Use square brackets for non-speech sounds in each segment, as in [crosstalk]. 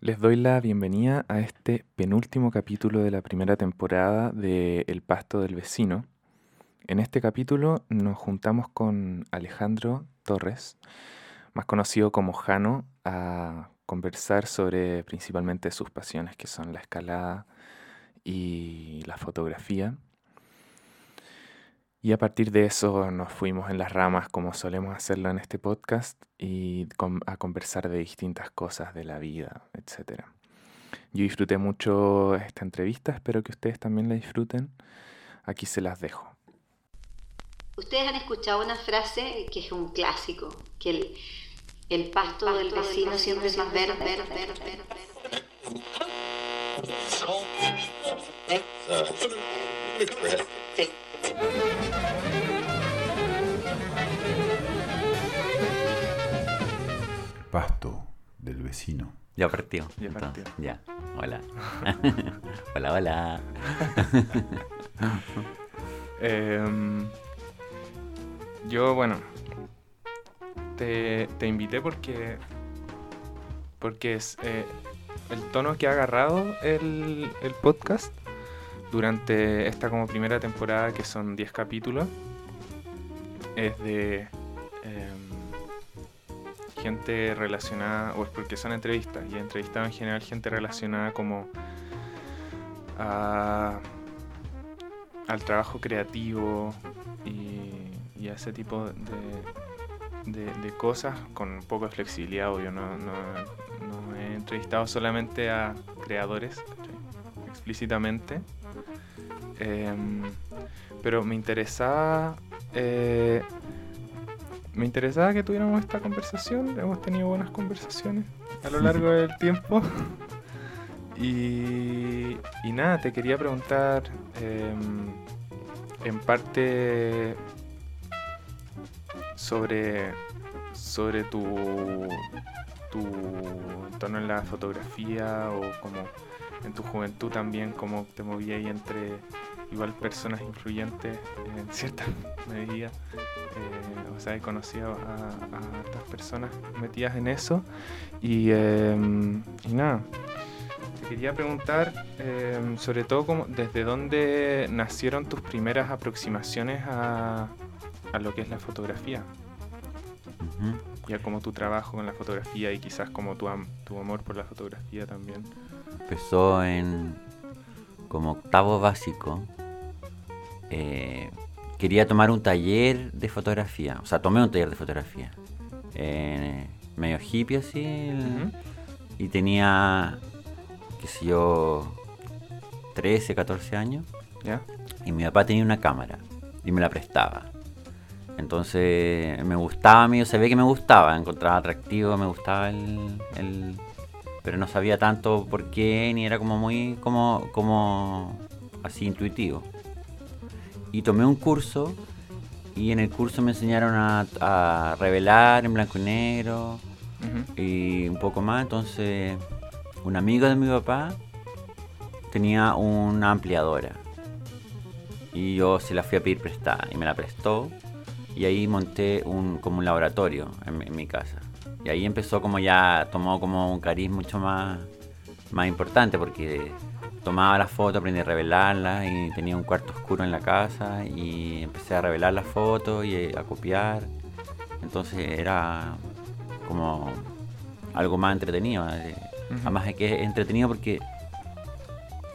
Les doy la bienvenida a este penúltimo capítulo de la primera temporada de El Pasto del Vecino. En este capítulo nos juntamos con Alejandro Torres, más conocido como Jano, a conversar sobre principalmente sus pasiones que son la escalada y la fotografía. Y a partir de eso nos fuimos en las ramas como solemos hacerlo en este podcast y a conversar de distintas cosas de la vida, etc. Yo disfruté mucho esta entrevista, espero que ustedes también la disfruten. Aquí se las dejo. Ustedes han escuchado una frase que es un clásico, que el, el pasto, del vecino siempre es más verde. Pasto del vecino. Ya partió. Ya partió. Ya. Hola. [laughs] hola, hola. [laughs] Em, yo, bueno, te, te, invité porque, porque es eh, el tono que ha agarrado el, el, podcast durante esta como primera temporada, que son 10 capítulos, es de em, gente relacionada, o es porque son entrevistas, y he entrevistado en general gente relacionada como a al trabajo creativo y, a ese tipo de, de, cosas con un poco de flexibilidad. Yo no, no, he entrevistado solamente a creadores explícitamente, em, pero me interesaba eh, me interesaba que tuviéramos esta conversación. Hemos tenido buenas conversaciones a lo largo del [laughs] tiempo. Y, nada, te quería preguntar em, en parte sobre, sobre tu, tu entorno en la fotografía o como en tu juventud también, cómo te movías ahí entre igual personas influyentes en cierta [laughs] medida. Eh, o sea, he conocido a, estas personas metidas en eso. Y, em, y nada, quería preguntar em, sobre todo como, desde dónde nacieron tus primeras aproximaciones a, a lo que es la fotografía. Ya como tu trabajo con la fotografía y quizás como tu, tu amor por la fotografía también. Empezó en como octavo básico. Eh, quería tomar un taller de fotografía. O sea, tomé un taller de fotografía. medio hippie así. Y tenía qué sé yo, 13, 14 años. Y mi papá tenía una cámara y me la prestaba. Entonces me gustaba a mí, se ve que me gustaba, encontraba atractivo, me gustaba el, pero no sabía tanto por qué, ni era como muy, como, como así intuitivo. Y tomé un curso y en el curso me enseñaron a, revelar en blanco y negro y un poco más, entonces un amigo de mi papá tenía una ampliadora. Y yo se la fui a pedir prestada y me la prestó. Y ahí monté un, como un laboratorio en, mi casa. Y ahí empezó como ya, tomó como un cariz mucho más, más importante porque tomaba las fotos, aprendí a revelarlas y tenía un cuarto oscuro en la casa y empecé a revelar las fotos y a copiar. Entonces era como algo más entretenido. Eh, Además de que es entretenido porque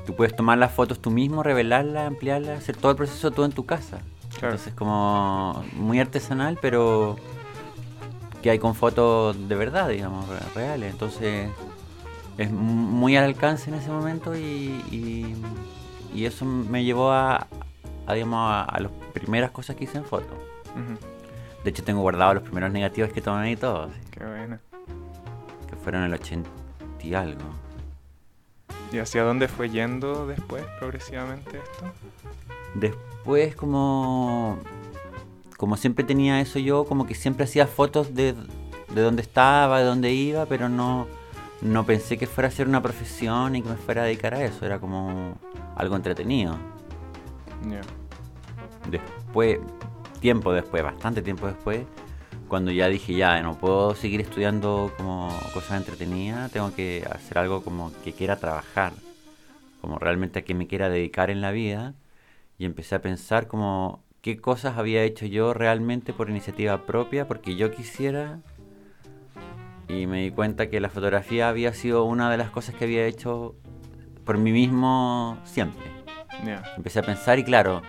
tú puedes tomar las fotos tú mismo, revelarlas, ampliarlas, hacer todo el proceso tú en tu casa. Entonces como muy artesanal, pero que hay con fotos de verdad, digamos, reales. Entonces es muy al alcance en ese momento y, y, eso me llevó a, digamos, a, las primeras cosas que hice en foto. De hecho tengo guardados los primeros negativos que tomé y todo. Qué bueno. Que fueron el 80 y algo. ¿Y hacia dónde fue yendo después progresivamente esto? Después como como siempre tenía eso yo, como que siempre hacía fotos de, de dónde estaba, de dónde iba, pero no, no pensé que fuera a ser una profesión y que me fuera a dedicar a eso, era como algo entretenido. Después, tiempo después, bastante tiempo después, cuando ya dije, ya, no puedo seguir estudiando como cosas entretenidas, tengo que hacer algo como que quiera trabajar, como realmente a que me quiera dedicar en la vida. Y empecé a pensar como qué cosas había hecho yo realmente por iniciativa propia, porque yo quisiera. Y me di cuenta que la fotografía había sido una de las cosas que había hecho por mí mismo siempre. Empecé a pensar y claro,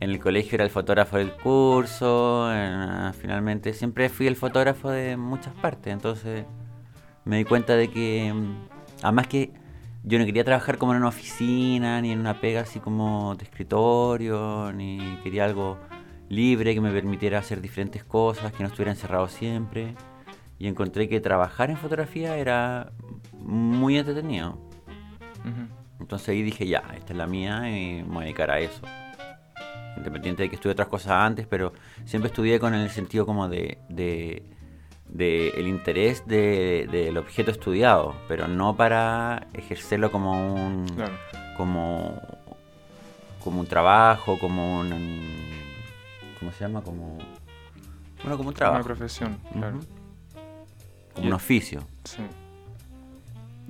en el colegio era el fotógrafo del curso, en- finalmente siempre fui el fotógrafo de muchas partes, entonces me di cuenta de que, mm, además que yo no quería trabajar como en una oficina, ni en una pega así como de escritorio, ni quería algo libre que me permitiera hacer diferentes cosas, que no estuviera encerrado siempre. Y encontré que trabajar en fotografía era muy entretenido. Entonces ahí dije, ya, esta es la mía y me voy a dedicar a eso. Independiente de que estudié otras cosas antes, pero siempre estudié con el sentido como de, de, de el interés de- del objeto estudiado, pero no para ejercerlo como un, Claro. como, como un trabajo, como un, ¿cómo se llama? Como, bueno, como un Una trabajo, profesión, claro. Un oficio. Sí.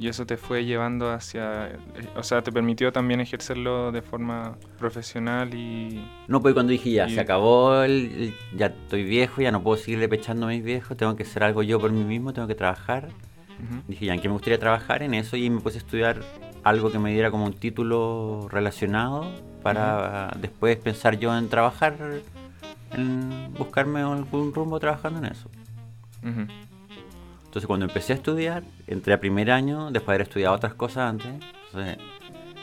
Y eso te fue llevando hacia, eh, o sea, te permitió también ejercerlo de forma profesional y No, pues cuando dije ya, Y- se acabó, el, el- ya estoy viejo, ya no puedo seguirle pechando a mis viejos, tengo que hacer algo yo por mí mismo, tengo que trabajar. Ujú. Dije ya, ¿en qué me gustaría trabajar? En eso y me puse a estudiar algo que me diera como un título relacionado para después pensar yo en trabajar, en buscarme algún rumbo trabajando en eso. Entonces cuando empecé a estudiar, entré a primer año, después de haber estudiado otras cosas antes. Entonces,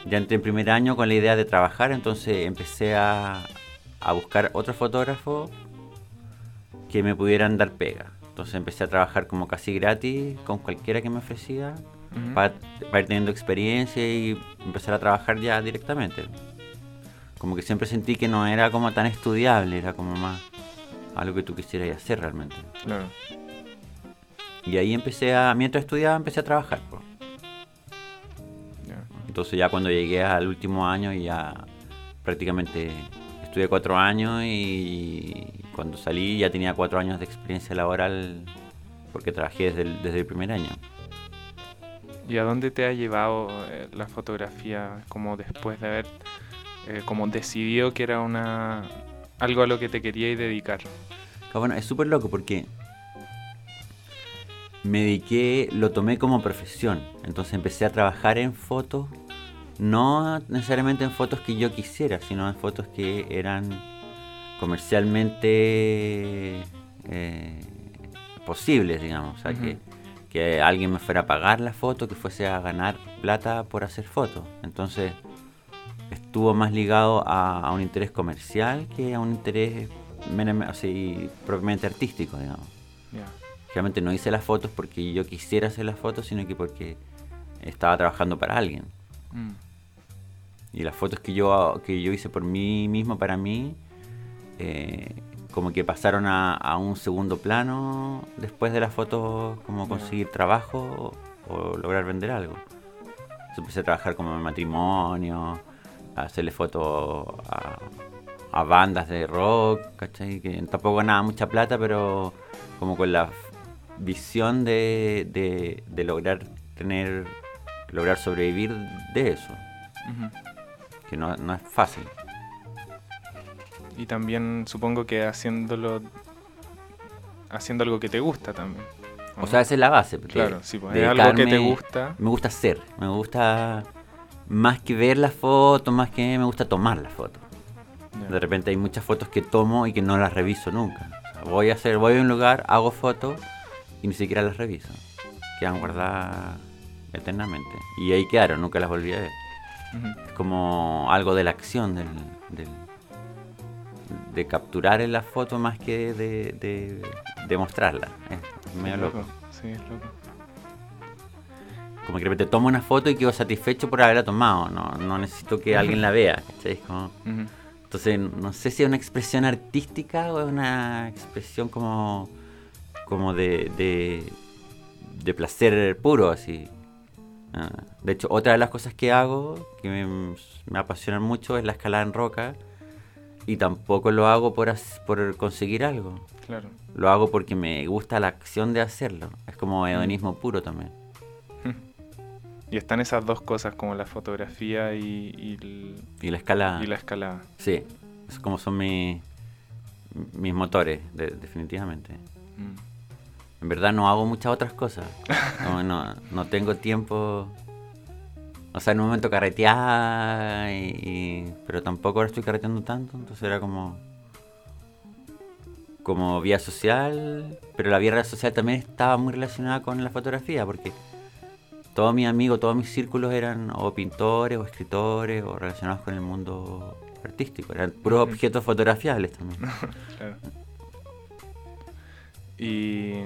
ya entré en primer año con la idea de trabajar, entonces empecé a, a buscar otros fotógrafos que me pudieran dar pega. Entonces empecé a trabajar como casi gratis con cualquiera que me ofrecía Ujú. para, para ir teniendo experiencia y empezar a trabajar ya directamente. Como que siempre sentí que no era como tan estudiable, era como más algo que tú quisieras hacer realmente. Claro. Y ahí empecé a, mientras estudiaba, empecé a trabajar. po. Entonces ya cuando llegué al último año ya prácticamente estudié cuatro años y cuando salí ya tenía cuatro años de experiencia laboral porque trabajé desde el, desde el primer año. ¿Y a dónde te ha llevado eh, la fotografía como después de haber eh, como decidido que era una algo a lo que te querías dedicar? Ah, Bueno, es súper loco porque me dediqué, lo tomé como profesión. Entonces empecé a trabajar en fotos, no necesariamente en fotos que yo quisiera, sino en fotos que eran comercialmente eh, posibles, digamos. O sea, que, que alguien me fuera a pagar la foto, que fuese a ganar plata por hacer fotos. Entonces estuvo más ligado a, a un interés comercial que a un interés así, propiamente artístico, digamos. Realmente no hice las fotos porque yo quisiera hacer las fotos, sino que porque estaba trabajando para alguien. Mm. Y las fotos que yo, que yo hice por mí mismo, para mí, eh, como que pasaron a, a un segundo plano después de las fotos, como conseguir trabajo o, o lograr vender algo. Entonces empecé a trabajar como en matrimonio, a hacerle fotos a, a bandas de rock, ¿cachai? Que tampoco ganaba mucha plata, pero como con la visión de, de, de lograr tener, lograr sobrevivir de eso que no, no es fácil. Y también supongo que haciéndolo haciendo algo que te gusta también. ¿o sea, esa es la base. claro, sí, pues, es algo que te gusta. Me gusta hacer, me gusta más que ver las fotos, más que me gusta tomar las fotos. De repente hay muchas fotos que tomo y que no las reviso nunca. O sea, voy a hacer, voy a un lugar, hago fotos y ni siquiera las reviso. Quedan guardadas eternamente. Y ahí quedaron, nunca las volví a ver. Es como algo de la acción, del, del- de capturar en la foto más que de, de, de mostrarla. Es medio Es loco. Sí, es loco. Como que de repente tomo una foto y quedo satisfecho por haberla tomado. No, no necesito que alguien la vea. Entonces, no sé si es una expresión artística o es una expresión como, como de, de, de placer puro, así. Ah, De hecho, otra de las cosas que hago, que me, me apasionan mucho, es la escalada en roca. Y tampoco lo hago por, por conseguir algo. Claro. lo hago porque me gusta la acción de hacerlo. Es como hedonismo puro también. [laughs] Y están esas dos cosas, como la fotografía y, y, el- Y la escala... y la escalada. Sí, es como son mis, mis motores, de- definitivamente. Mm. En verdad no hago muchas otras cosas. No, [laughs] no, no tengo tiempo. O sea, en un momento carreteaba, y, y- pero tampoco ahora estoy carreteando tanto. Entonces era como. Como vía social. Pero la vía social también estaba muy relacionada con la fotografía, porque todos mis amigos, todos mis círculos eran o pintores, o escritores, o relacionados con el mundo artístico. Eran puros objetos fotografiables también. [laughs] Claro. Y,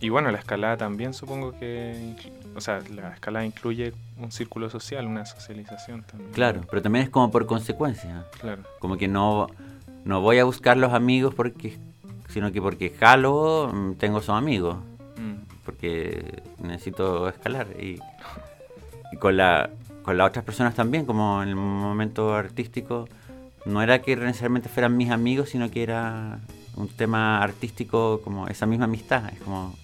y bueno, la escalada también supongo que... O sea, la escalada incluye un círculo social, una socialización también. Claro, pero también es como por consecuencia. Claro. Como que no, no voy a buscar los amigos porque sino que porque jalo mm, tengo esos amigos. Mm. Porque necesito escalar. Y, y con, la, con las otras personas también, como en el momento artístico, no era que necesariamente fueran mis amigos, sino que era un tema artístico como esa misma amistad. Es como,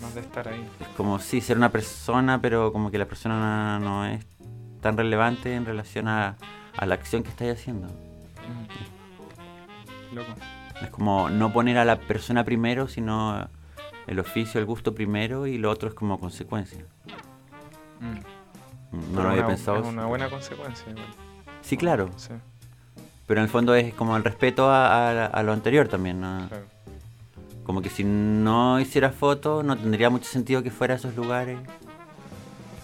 Más de estar ahí. es como sí, ser una persona, pero como que la persona no, es tan relevante en relación a, a la acción que estáis haciendo. Mm. Loco. Es como no poner a la persona primero, sino el oficio, el gusto primero y lo otro es como consecuencia. Mm. No Pero lo había una- pensado. Es una buena consecuencia igual. Sí, claro, Sí, pero en el fondo es como el respeto a, a- a lo anterior también. ¿no? claro. Como que si no hiciera fotos no tendría mucho sentido que fuera a esos lugares.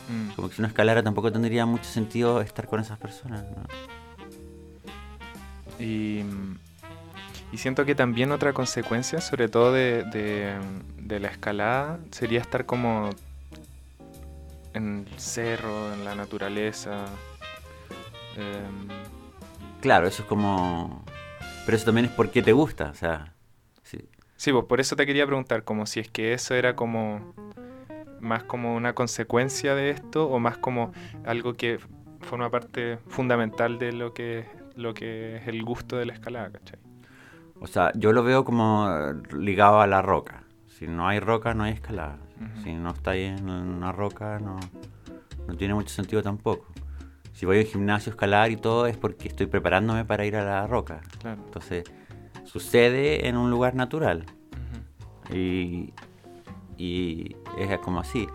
Mm. Como que si no escalara tampoco tendría mucho sentido estar con esas personas. ¿no? Y, y siento que también otra consecuencia, sobre todo de, de- de la escalada, sería estar como en el cerro, en la naturaleza. em, Claro, eso es como... Pero eso también es porque te gusta, o sea... Sí. sí, pues por eso te quería preguntar, como si es que eso era como más como una consecuencia de esto o más como algo que forma parte fundamental de lo que, lo que es el gusto de la escalada, ¿cachai? O sea, yo lo veo como ligado a la roca. Si no hay roca, no hay escalada. Si no está ahí en una roca, no, no tiene mucho sentido tampoco. Si voy al gimnasio a escalar y todo, es porque estoy preparándome para ir a la roca. Claro. Entonces, sucede en un lugar natural. Y es como así.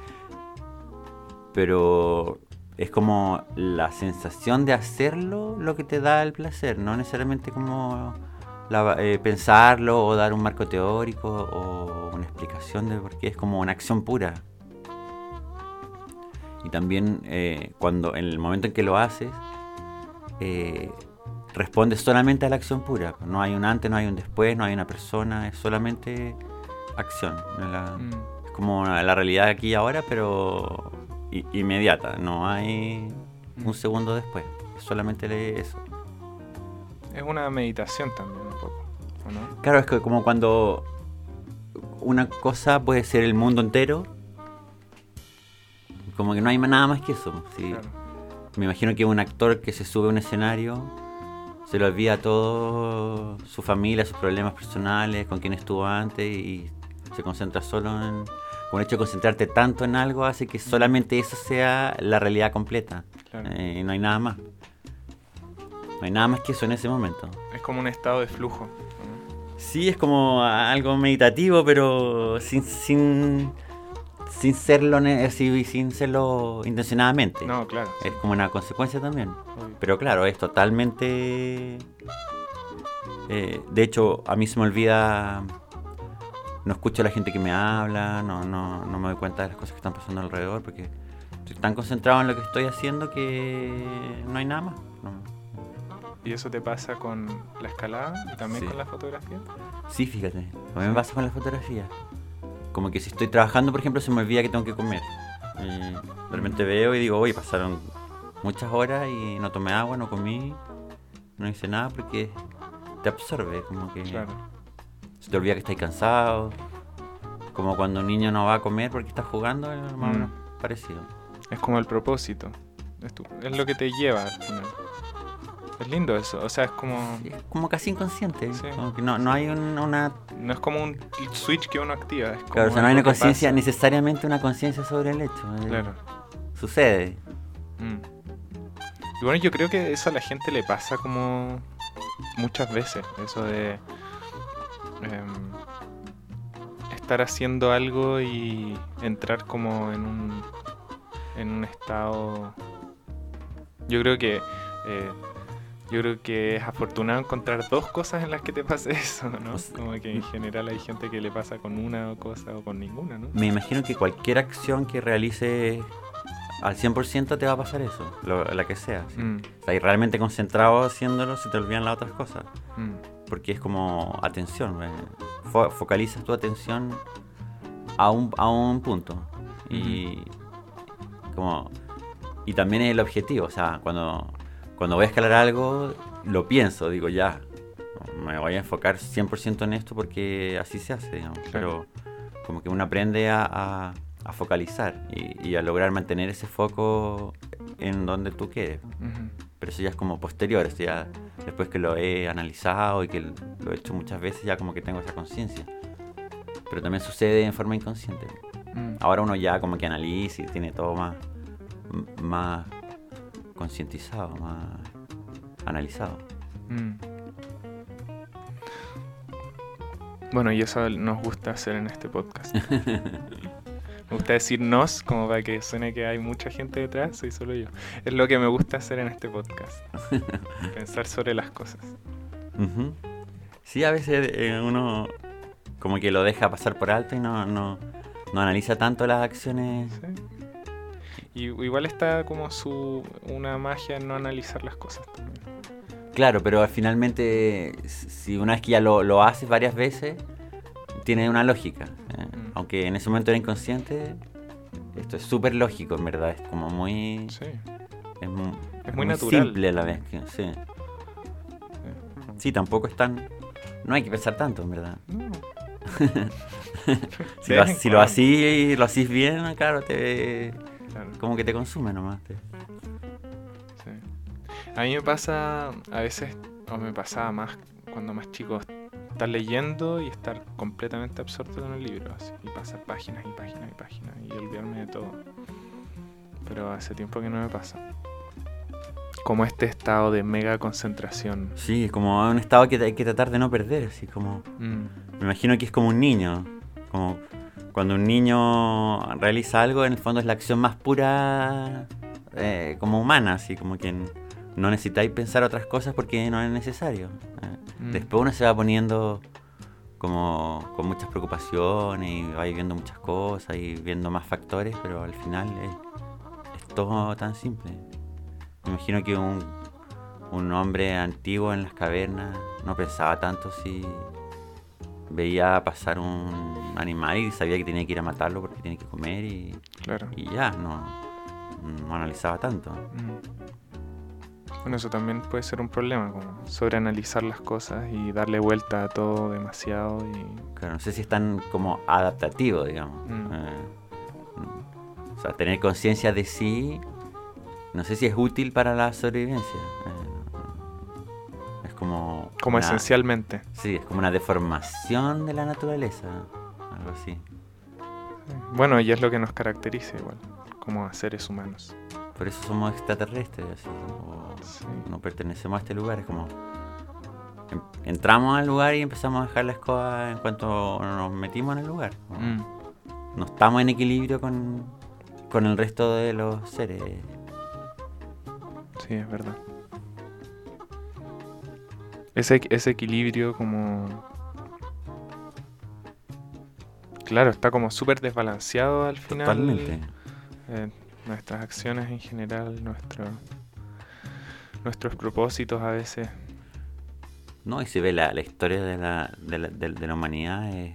Pero es como la sensación de hacerlo lo que te da el placer, no necesariamente como la- eh, pensarlo o dar un marco teórico o una explicación de por qué, es como una acción pura. Y también eh, cuando en el momento en que lo haces, eh, respondes solamente a la acción pura. No hay un antes, no hay un después, no hay una persona, es solamente acción. La- Mm. es como la realidad aquí y ahora, pero inmediata. No hay un segundo después. Es solamente eso. Es una meditación también un poco, ¿o no? Claro, es que como cuando una cosa puede ser el mundo entero. Como que no hay nada más que eso. sí. Claro. Me imagino que un actor que se sube a un escenario se le olvida todo su familia, sus problemas personales, con quien estuvo antes y se concentra solo en... Con el hecho de concentrarte tanto en algo hace que solamente eso sea la realidad completa. Claro. Eh, y no hay nada más. No hay nada más que eso en ese momento. Es como un estado de flujo. Sí, es como algo meditativo, pero sin, sin, sin serlo así, sin serlo intencionadamente. No, claro. sí, Es como una consecuencia también. obvio. Pero claro, es totalmente... eh, de hecho, a mí se me olvida... No escucho a la gente que me habla, no, no, no me doy cuenta de las cosas que están pasando alrededor, porque estoy tan concentrado en lo que estoy haciendo que no hay nada más. no. ¿Y eso te pasa con la escalada y también Sí. con la fotografía? Sí, fíjate, a mí me pasa con la fotografía. Como que si estoy trabajando, por ejemplo, se me olvida que tengo que comer. Y de repente veo y digo, oye, pasaron muchas horas y no tomé agua, no comí, no hice nada porque te absorbe, como que Claro. se te olvida que estás cansado. Como cuando un niño no va a comer porque está jugando, es más menos parecido. Es como el propósito. Es, tu- es lo que te lleva al final. Es lindo eso, o sea, es como... Es como casi inconsciente. Sí. Como que no, no hay un- una. No es como un switch que uno activa. Es como Claro, o sea, no hay una conciencia, necesariamente una conciencia sobre el hecho. eh, Claro. Sucede. Mm. Y bueno, yo creo que eso a la gente le pasa como muchas veces, eso de em, estar haciendo algo y entrar como en un, en un estado... Yo creo que... eh, yo creo que es afortunado encontrar dos cosas en las que te pase [laughs] eso, ¿no? O sea, Como que en general hay gente que le pasa con una cosa o con ninguna, ¿no? Me imagino que cualquier acción que realice al 100% te va a pasar eso, lo- la que sea. ¿sí? Mm, O sea, y realmente concentrado haciéndolo, se te olvidan las otras cosas. mm, Porque es como atención, eh, fo- focalizas tu atención a un, a un punto. Y como y también es el objetivo, o sea, cuando, cuando voy a escalar algo, lo pienso, digo ya, me voy a enfocar 100% en esto porque así se hace, digamos. Claro. Pero como que uno aprende a, a- a focalizar y, y a lograr mantener ese foco en donde tú quieres. ujú. Pero eso ya es como posterior, eso ya después que lo he analizado y que lo he hecho muchas veces, ya como que tengo esa conciencia. Pero también sucede en forma inconsciente. Mm. Ahora uno ya como que analiza y tiene todo más, más concientizado, más analizado. Mm. Bueno, y eso nos gusta hacer en este podcast. [laughs] me gusta decir nos, como para que suene que hay mucha gente detrás, soy solo yo. Es lo que me gusta hacer en este podcast. [laughs] Pensar sobre las cosas. Ujú. Sí, a veces eh, uno como que lo deja pasar por alto y no, no, no analiza tanto las acciones. ¿sí? Y igual está como su una magia en no analizar las cosas también. Claro, pero finalmente, si una vez que ya lo, lo haces varias veces, tiene una lógica. ¿eh? Mm. Aunque en ese momento era inconsciente, esto es súper lógico, en verdad. Es como muy. Sí. Es, mu- Es muy natural. simple a la vez. Que, sí. sí, tampoco es tan. No hay que pensar tanto, en verdad. No. [laughs] Si, lo, si lo lo hacís bien, claro, te, Claro. como que te consume nomás. te- Sí. A mí me pasa, a veces, o me pasaba más cuando más chico, estar leyendo y estar completamente absorto en el libro, así, y pasar páginas y páginas y páginas y olvidarme de todo. Pero hace tiempo que no me pasa. Como este estado de mega concentración. Sí, es como un estado que hay que tratar de no perder, así como. Mm, Me imagino que es como un niño. Como cuando un niño realiza algo, en el fondo es la acción más pura, eh, como humana, así como que no necesitáis pensar otras cosas porque no es necesario. eh. Mm. Después uno se va poniendo como con muchas preocupaciones y va viendo muchas cosas y viendo más factores, pero al final es, es todo tan simple. Me imagino que un, un hombre antiguo en las cavernas no pensaba tanto si veía pasar un animal y sabía que tenía que ir a matarlo porque tiene que comer y, claro. y ya, no, no analizaba tanto. Mm. Bueno, eso también puede ser un problema, como sobreanalizar las cosas y darle vuelta a todo demasiado y... Claro, no sé si es tan como adaptativo, digamos. Mm. Eh, mm. o sea, tener conciencia de sí, no sé si es útil para la sobrevivencia. Eh, como... Como una- esencialmente. Sí, es como una deformación de la naturaleza, algo así. Bueno, y es lo que nos caracteriza igual, como seres humanos. Por eso somos extraterrestres, así, o Sí. no pertenecemos a este lugar, es como... en- Entramos al lugar y empezamos a dejar la escoba en cuanto nos metimos en el lugar. Mm. No estamos en equilibrio con, con el resto de los seres. Sí, es verdad. Ese, ese equilibrio como... Claro, está como súper desbalanceado al final. Totalmente. eh, nuestras acciones en general, nuestro, nuestros propósitos a veces. ¿No? Y se ve la, la historia de la, de, la, de- de la humanidad es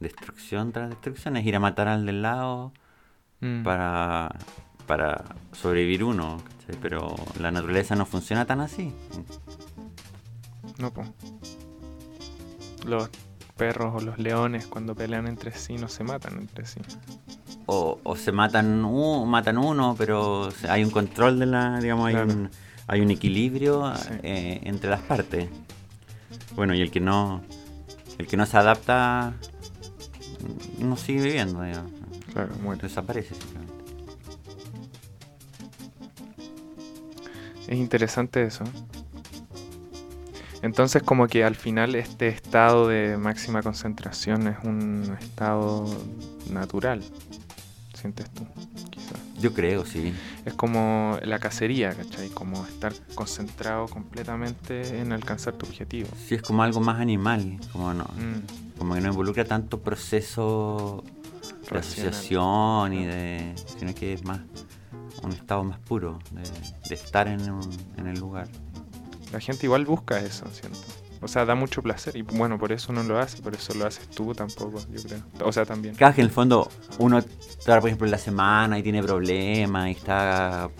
destrucción tras destrucción, es ir a matar al del lado Mm, para, para sobrevivir uno, ¿cachai? Pero la naturaleza no funciona tan así. No, po. Los perros o los leones cuando pelean entre sí no se matan entre sí. O, o se matan, u- matan uno, pero hay un control de la, digamos, hay, Claro. un, hay un equilibrio Sí. eh, entre las partes. Bueno, y el que no el que no se adapta no sigue viviendo, digamos. Claro, muere. desaparece simplemente. Es interesante eso. Entonces como que al final este estado de máxima concentración es un estado natural, sientes tú, quizás. Yo creo, sí. Es como la cacería, ¿cachai? Como estar concentrado completamente en alcanzar tu objetivo. Sí, es como algo más animal, como no, Mm, como que no involucra tanto proceso de asociación y de. sino que es más un estado más puro de, de estar en, un- en el lugar. La gente igual busca eso, siento. O sea, da mucho placer y bueno, por eso no lo hace, por eso lo haces tú tampoco, yo creo. O sea, también. Claro que en el fondo uno está, por ejemplo, en la semana y tiene problemas y está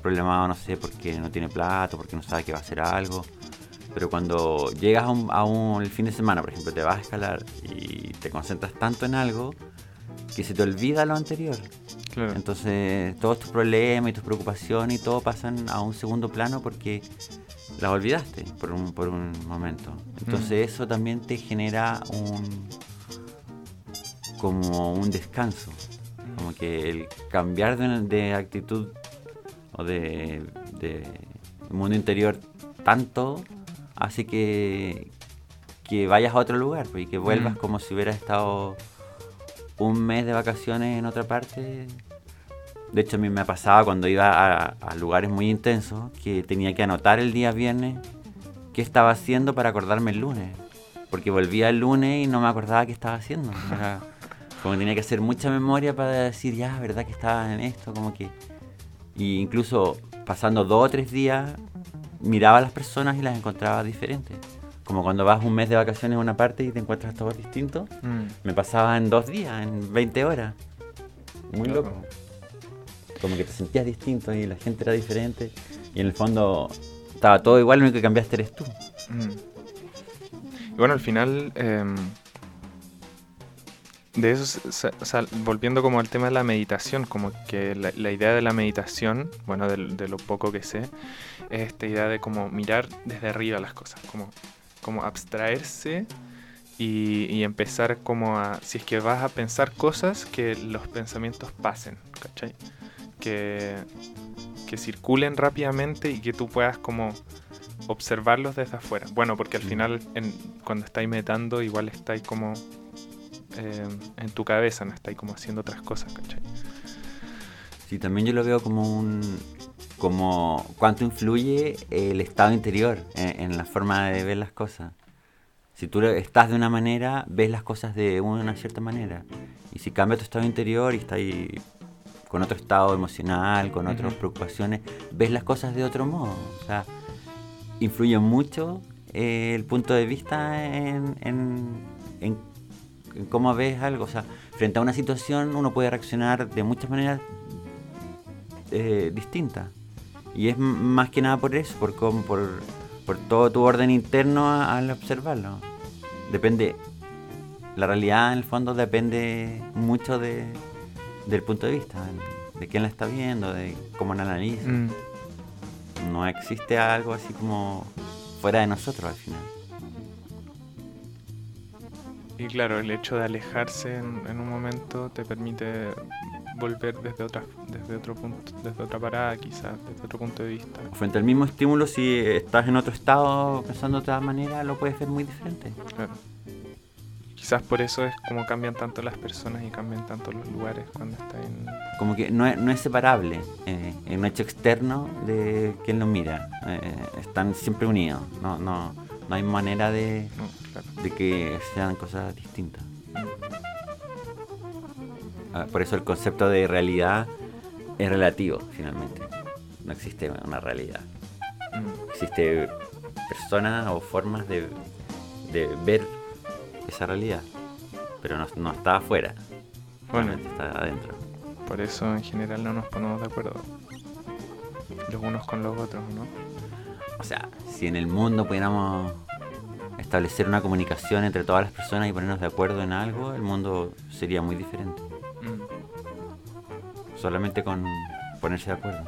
problemado, no sé, porque no tiene plato, porque no sabe que va a hacer algo. Pero cuando llegas a un, a un- el fin de semana, por ejemplo, te vas a escalar y te concentras tanto en algo que se te olvida lo anterior. Claro. Entonces todos tus problemas y tus preocupaciones y todo pasan a un segundo plano porque las olvidaste por un, por un momento. Entonces eso también te genera un como un descanso. Como que el cambiar de, de actitud o de, de mundo interior tanto hace que, que vayas a otro lugar pues, y que vuelvas Mm. como si hubieras estado un mes de vacaciones en otra parte. De hecho, a mí me pasaba cuando iba a, a lugares muy intensos que tenía que anotar el día viernes qué estaba haciendo para acordarme el lunes. Porque volvía el lunes y no me acordaba qué estaba haciendo. [laughs] Era como que tenía que hacer mucha memoria para decir, ya, verdad que estaba en esto, como que... Y incluso pasando dos o tres días, miraba a las personas y las encontraba diferentes. Como cuando vas un mes de vacaciones a una parte y te encuentras todos distintos. Mm, Me pasaba en dos días, en 20 horas. Muy loco. Como que te sentías distinto y la gente era diferente. Y en el fondo estaba todo igual, lo único que cambiaste eres tú. mm. Y bueno, al final, em, de eso, o sea, volviendo como al tema de la meditación, como que la, la idea de la meditación, bueno, de, de lo poco que sé, es esta idea de como mirar desde arriba las cosas, como, como abstraerse y, y empezar como a, si es que vas a pensar cosas, que los pensamientos pasen, ¿cachai? Que, que circulen rápidamente y que tú puedas como observarlos desde afuera. Bueno, porque al final en- cuando estáis meditando igual estáis como eh, en tu cabeza, no estáis como haciendo otras cosas, ¿cachai? Sí, también yo lo veo como un. Como cuánto influye el estado interior en, en la forma de ver las cosas. Si tú estás de una manera, ves las cosas de una cierta manera. Y si cambia tu estado interior y estás ahí con otro estado emocional, con otras Ujú. preocupaciones, ves las cosas de otro modo. O sea, influye mucho eh, el punto de vista en, en- en- en cómo ves algo. O sea, frente a una situación uno puede reaccionar de muchas maneras eh, distintas. Y es más que nada por eso, por, cómo- por, por todo tu orden interno al observarlo. Depende, la realidad en el fondo depende mucho de, del punto de vista, de quién la está viendo, de cómo la analiza. Mm, No existe algo así como fuera de nosotros al final. Y claro, el hecho de alejarse en, en un momento te permite volver desde otra, desde otro punto, desde otra parada quizás, desde otro punto de vista. Frente al mismo estímulo, si estás en otro estado pensando de otra manera, lo puedes ver muy diferente. Claro. Quizás por eso es como cambian tanto las personas y cambian tanto los lugares cuando están en... Como que no es, no es separable, eh, es un hecho externo de quien lo mira. Eh, están siempre unidos, no, no, no hay manera de, No, claro. de que sean cosas distintas. Ah, Por eso el concepto de realidad es relativo, finalmente. No existe una realidad. Mm, Existe personas o formas de, de ver esa realidad, pero no, no está afuera, Bueno, está adentro. por eso en general no nos ponemos de acuerdo los unos con los otros, ¿no? O sea, si en el mundo pudiéramos establecer una comunicación entre todas las personas y ponernos de acuerdo en algo, el mundo sería muy diferente. Solamente con ponerse de acuerdo.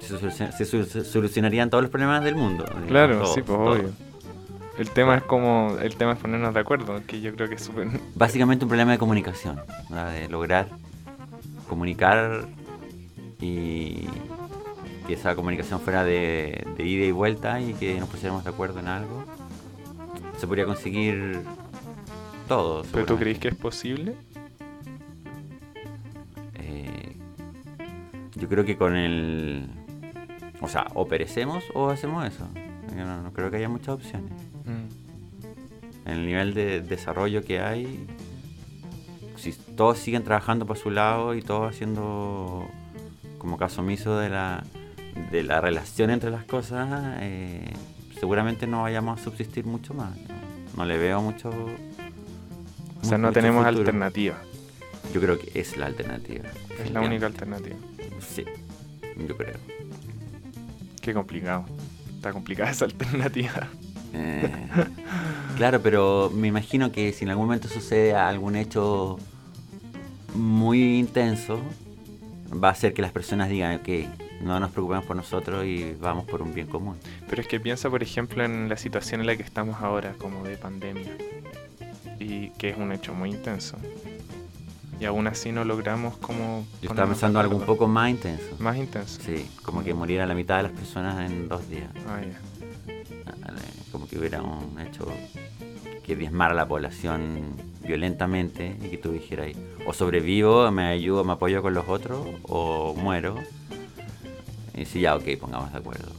se, solucionarían todos los problemas del mundo. Claro, sí, pues obvio. El tema es como, el tema es ponernos de acuerdo, que yo creo que es súper... [laughs] Básicamente un problema de comunicación, de lograr comunicar y que esa comunicación fuera de, ida y vuelta y que nos pusiéramos de acuerdo en algo. Se podría conseguir todo. ¿Pero tú crees que es posible? Yo creo que con el... O sea, o perecemos o hacemos eso. no creo que haya muchas opciones. En el nivel de desarrollo que hay, si todos siguen trabajando por su lado y todos haciendo como caso omiso de la, de la relación entre las cosas, eh, seguramente no vayamos a subsistir mucho más. No, le veo mucho. O sea, no tenemos alternativa. Yo creo que es la alternativa. Es la única alternativa. Sí, yo creo. Qué complicado. Está complicada esa [laughs] alternativa. Eh, claro, pero me imagino que si en algún momento sucede algún hecho muy intenso, va a hacer que las personas digan, que no nos preocupemos por nosotros y vamos por un bien común. Pero es que piensa, por ejemplo, en la situación en la que estamos ahora, como de pandemia, y que es un hecho muy intenso. Y aún así no logramos como... Yo estaba pensando algo un poco más intenso. Más intenso. Sí, como que muriera la mitad de las personas en dos días. Ah, ya como que hubiera un hecho que diezmara la población violentamente y que tú dijeras, o sobrevivo, me ayudo, me apoyo con los otros, o muero. Y si ya, ok, pongamos de acuerdo,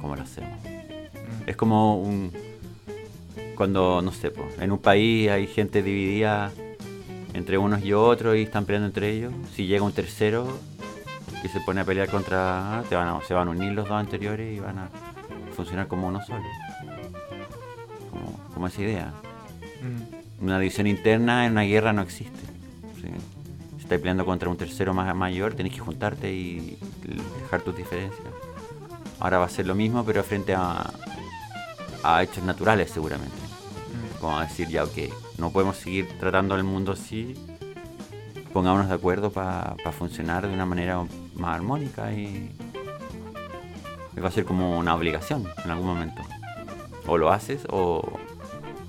¿cómo lo hacemos? Mm. Es como un... Cuando, no sé, en un país hay gente dividida entre unos y otros y están peleando entre ellos, si llega un tercero que se pone a pelear contra... Te van se van a unir los dos anteriores y van a funcionar como uno solo como esa idea. Mm. Una división interna en una guerra no existe. Si estás peleando contra un tercero más mayor, tenés que juntarte y dejar tus diferencias. Ahora va a ser lo mismo, pero frente a, a hechos naturales seguramente. Mm. Como decir, ya, ok, no podemos seguir tratando al mundo así, pongámonos de acuerdo para funcionar de una manera más armónica y va a ser como una obligación en algún momento. O lo haces o,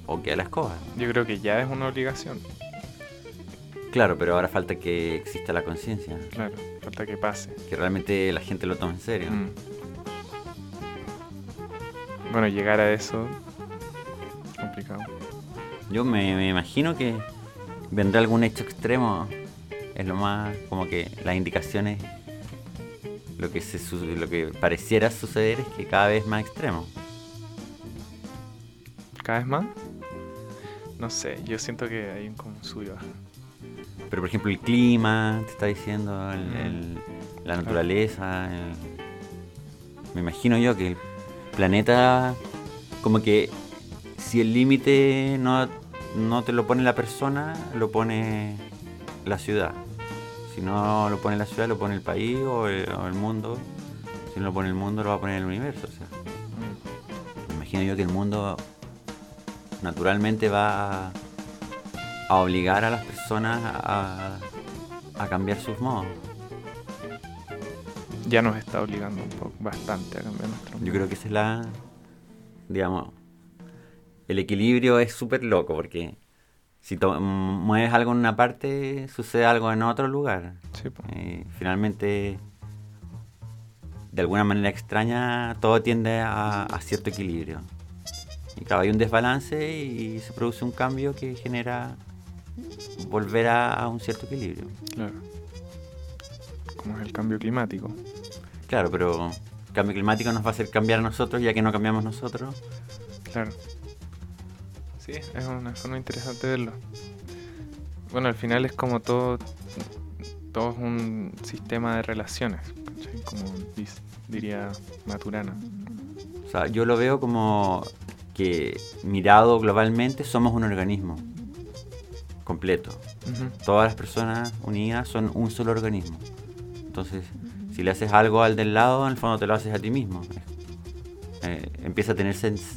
o que a la escoba. Yo creo que ya es una obligación. Claro, pero ahora falta que exista la conciencia. Claro, falta que pase. Que realmente la gente lo tome en serio. Mm. Bueno, llegar a eso. Yo me, imagino que vendrá algún hecho extremo. Es lo más como que las indicaciones, lo que, se, lo que pareciera suceder es que cada vez más extremo. ¿Cada vez más? No sé, yo siento que hay un como Pero por ejemplo el clima, te está diciendo, mm. la naturaleza. Me imagino yo que el planeta, como que si el límite no, no te lo pone la persona, lo pone la ciudad. Si no lo pone la ciudad, lo pone el país o el, mundo. Si no lo pone el mundo, lo va a poner el universo. Mm. Me imagino yo que el mundo naturalmente va a, obligar a las personas a, cambiar sus modos. Ya nos está obligando un poco, bastante a cambiar nuestro Yo creo que esa es la, digamos, el equilibrio es súper loco porque si mueves algo en una parte, sucede algo en otro lugar. y finalmente, de alguna manera extraña, todo tiende a cierto equilibrio. Y claro, hay un desbalance y se produce un cambio que genera volver a, un cierto equilibrio. Claro. Como es el cambio climático. Claro, pero el cambio climático nos va a hacer cambiar a nosotros ya que no cambiamos nosotros. Claro. Sí, es una forma interesante de verlo. Bueno, al final es como todo, todo es un sistema de relaciones, como diría Maturana. O sea, yo lo veo como que mirado globalmente somos un organismo completo. Todas las personas unidas son un solo organismo. Entonces, si le haces algo al del lado, en el fondo te lo haces a ti mismo. Eh, empieza a tener sentido,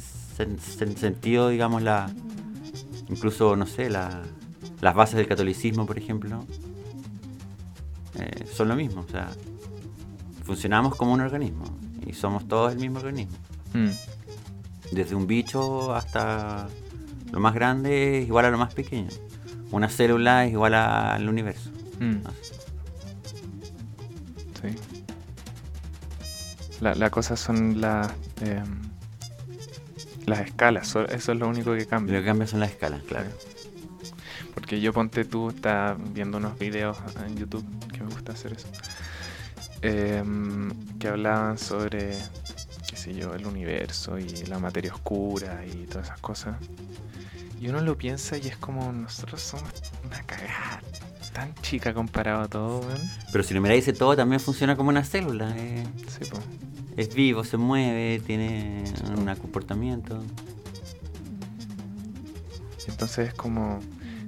digamos, la incluso, no sé, la, las bases del catolicismo, por ejemplo, eh, son lo mismo. O sea, funcionamos como un organismo y somos todos el mismo organismo. Mm, Desde un bicho hasta lo más grande es igual a lo más pequeño. Una célula es igual al universo. mm, sí. La, la cosa son las em, las escalas, so- eso es lo único que Lo cambia. que cambia son las escalas, claro. Porque yo ponte tú, está viendo unos videos en YouTube, que me gusta hacer eso, em, que hablaban sobre, qué sé yo, el universo y la materia oscura y todas esas cosas. Y uno lo piensa y es como, nosotros somos una cagada tan chica comparado a todo, weón. Pero si lo miráis todo, también funciona como una célula. eh. Sí, po. Es vivo, se mueve, tiene un comportamiento. Entonces es como,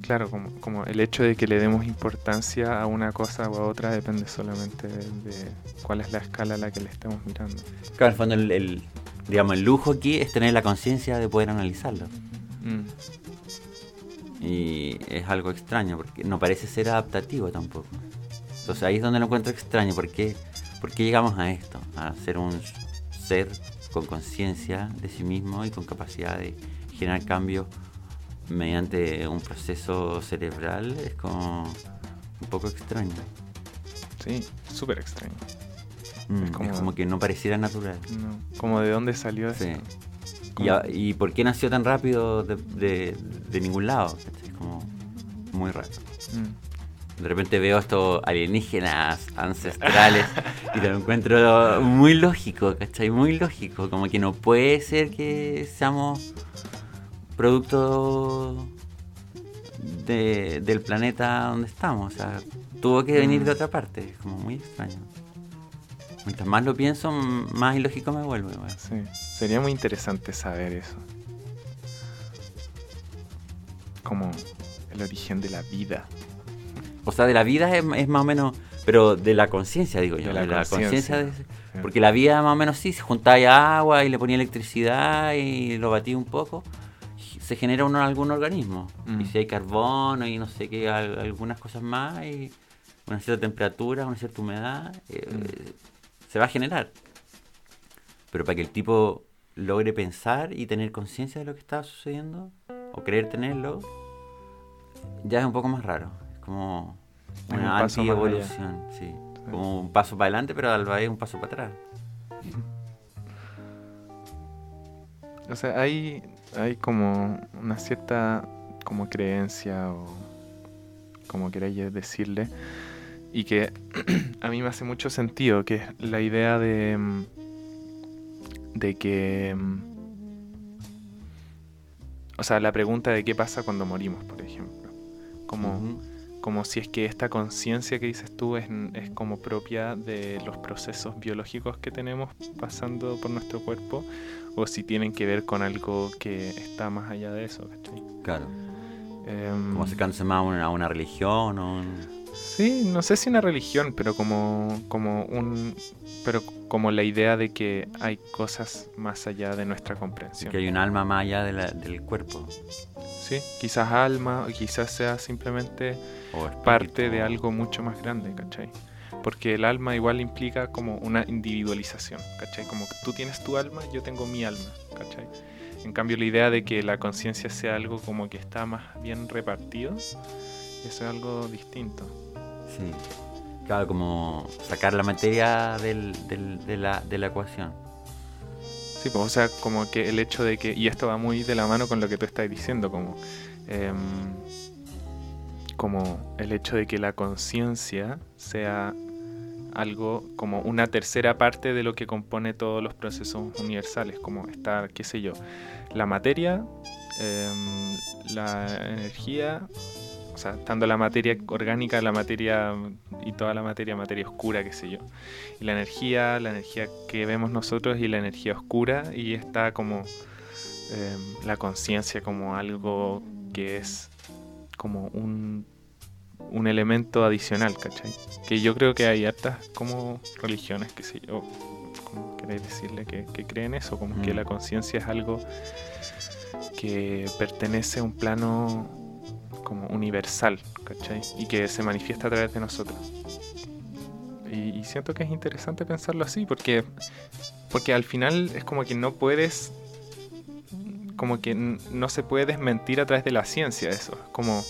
claro, como, como el hecho de que le demos importancia a una cosa o a otra depende solamente de, de cuál es la escala a la que le estemos mirando. Claro, en el fondo, el, el- digamos, el lujo aquí es tener la conciencia de poder analizarlo. Mm, Y es algo extraño, porque no parece ser adaptativo tampoco. Entonces ahí es donde lo encuentro extraño, porque ¿por qué llegamos a esto? A ser un ser con conciencia de sí mismo y con capacidad de generar cambios mediante un proceso cerebral es como un poco extraño. Sí, súper extraño. Mm, Es es, como- que no pareciera natural. No, como de dónde salió Sí. esto. ¿Y, y por qué nació tan rápido de, de- de ningún lado? ¿cachai? Como muy raro. Mm, De repente veo estos alienígenas ancestrales y lo encuentro muy lógico, ¿cachai? Muy lógico. Como que no puede ser que seamos producto de- del planeta donde estamos. O sea, tuvo que venir de otra parte. Es como muy extraño. Mientras más lo pienso, más ilógico me vuelve. sí, sería muy interesante saber eso. Como el origen de la vida. O sea, de la vida es, es más o menos... Pero de la conciencia, digo yo. De la conciencia. Porque la vida más o menos sí, se juntaba agua y le ponía electricidad y lo batía un poco, se genera un, algún organismo. Mm. Y si hay carbono y no sé qué, al- algunas cosas más, y una cierta temperatura, una cierta humedad, eh, Mm. se va a generar. Pero para que el tipo logre pensar y tener conciencia de lo que está sucediendo, o creer tenerlo, ya es un poco más raro. Como una anti-evolución, sí. Como un paso para adelante, pero a la vez un paso para atrás. O sea, hay, hay como una cierta como creencia o como queráis decirle y que [clears throat] a mí me hace mucho sentido que es la idea de de que o sea la pregunta de qué pasa cuando morimos por ejemplo como. Como si es que esta conciencia que dices tú es, es como propia de los procesos biológicos que tenemos pasando por nuestro cuerpo o si tienen que ver con algo que está más allá de eso, ¿cachai? Claro. Em, Como acercándose más a una, una religión o un... Sí, no sé si una religión, pero como, como un pero como la idea de que hay cosas más allá de nuestra comprensión. que hay un alma más allá de la- del cuerpo. Sí, quizás alma, o quizás sea simplemente parte de algo mucho más grande, ¿cachai? Porque el alma igual implica como una individualización, ¿cachai? Como tú tienes tu alma, yo tengo mi alma, ¿cachai? En cambio, la idea de que la conciencia sea algo como que está más bien repartido, eso es algo distinto. Sí. Claro, como sacar la materia del, del- de, la, de la ecuación. Pues, o sea, como que el hecho de que, y esto va muy de la mano con lo que tú estás diciendo, como, em, como el hecho de que la conciencia sea algo como una tercera parte de lo que compone todos los procesos universales, como estar, qué sé yo, la materia, em, la energía, o sea, estando la materia orgánica, la materia y toda la materia, materia oscura, qué sé yo y la energía, la energía que vemos nosotros y la energía oscura y está como eh, la conciencia como algo que es como un, un elemento adicional, ¿cachai? Que yo creo que hay hartas como religiones, que sé yo, como queréis decirle que, que creen eso, como que Mm. la conciencia es algo que pertenece a un plano como universal, ¿cachai? Y que se manifiesta a través de nosotros. Y, siento que es interesante pensarlo así, porque, porque al final es como que no puedes, como que no se puede desmentir a través de la ciencia eso. Como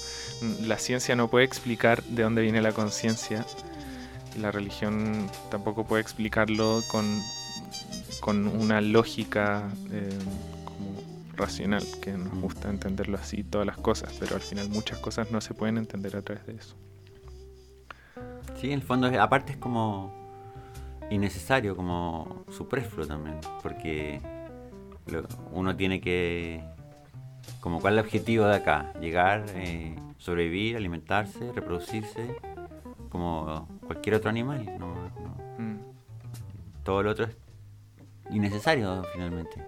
la ciencia no puede explicar de dónde viene la conciencia, la religión tampoco puede explicarlo con, con una lógica eh, racional, que nos gusta entenderlo así, todas las cosas, pero al final muchas cosas no se pueden entender a través de eso. Sí, en el fondo, aparte es como innecesario, como superfluo también, porque uno tiene que, como cuál es el objetivo de acá, llegar, eh, sobrevivir, alimentarse, reproducirse, como cualquier otro animal, no- no- Mm. todo lo otro es innecesario finalmente.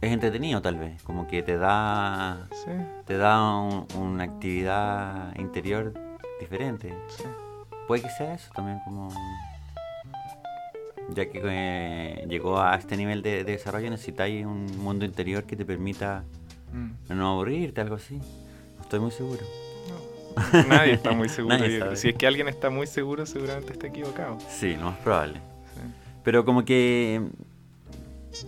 Es entretenido tal vez, como que te da Sí, te da un- una actividad interior diferente. sí. Puede que sea eso también como... Ya que eh, llegó a este nivel de, de desarrollo necesitáis un mundo interior que te permita Mm. no aburrirte, algo así. No estoy muy seguro. No. Nadie está muy seguro. Yo. Si es que alguien está muy seguro, seguramente está equivocado. Sí, lo más probable. Sí. Pero como que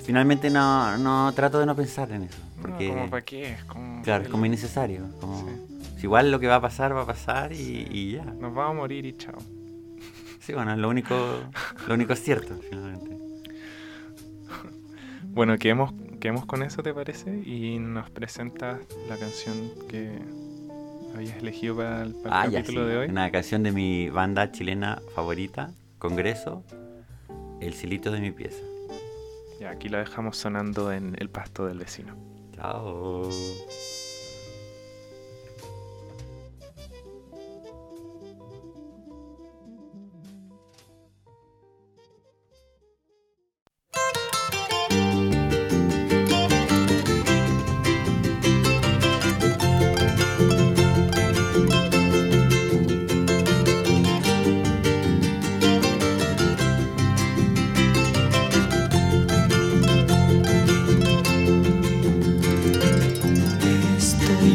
finalmente no, no trato de no pensar en eso. Porque No, como para qué, es como, claro, es como innecesario. Como, Sí. si igual lo que va a pasar va a pasar y, y ya. Nos vamos a morir y chao. Sí, bueno, lo único, lo único es cierto, finalmente. [laughs] Bueno, quedemos, quedemos con eso, ¿te parece? Y nos presentas la canción que habías elegido para el, para el Ah, ya, capítulo sí. de hoy. Una canción de mi banda chilena favorita, Congreso, El silito de mi pieza. Ya, aquí la dejamos sonando en El pasto del vecino. Chao.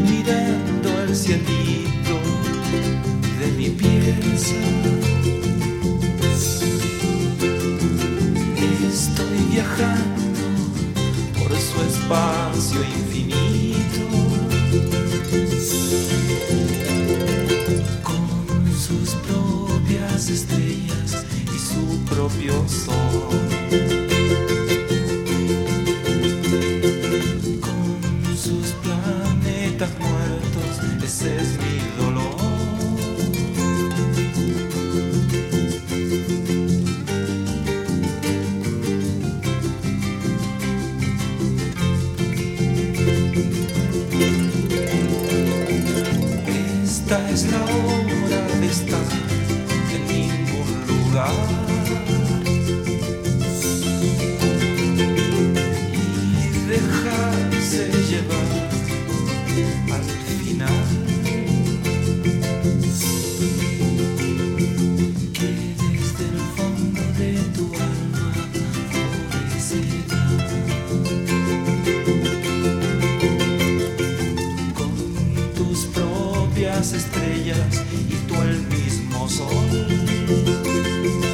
Mirando al cielito de mi pieza. Propias estrellas y tú el mismo sol.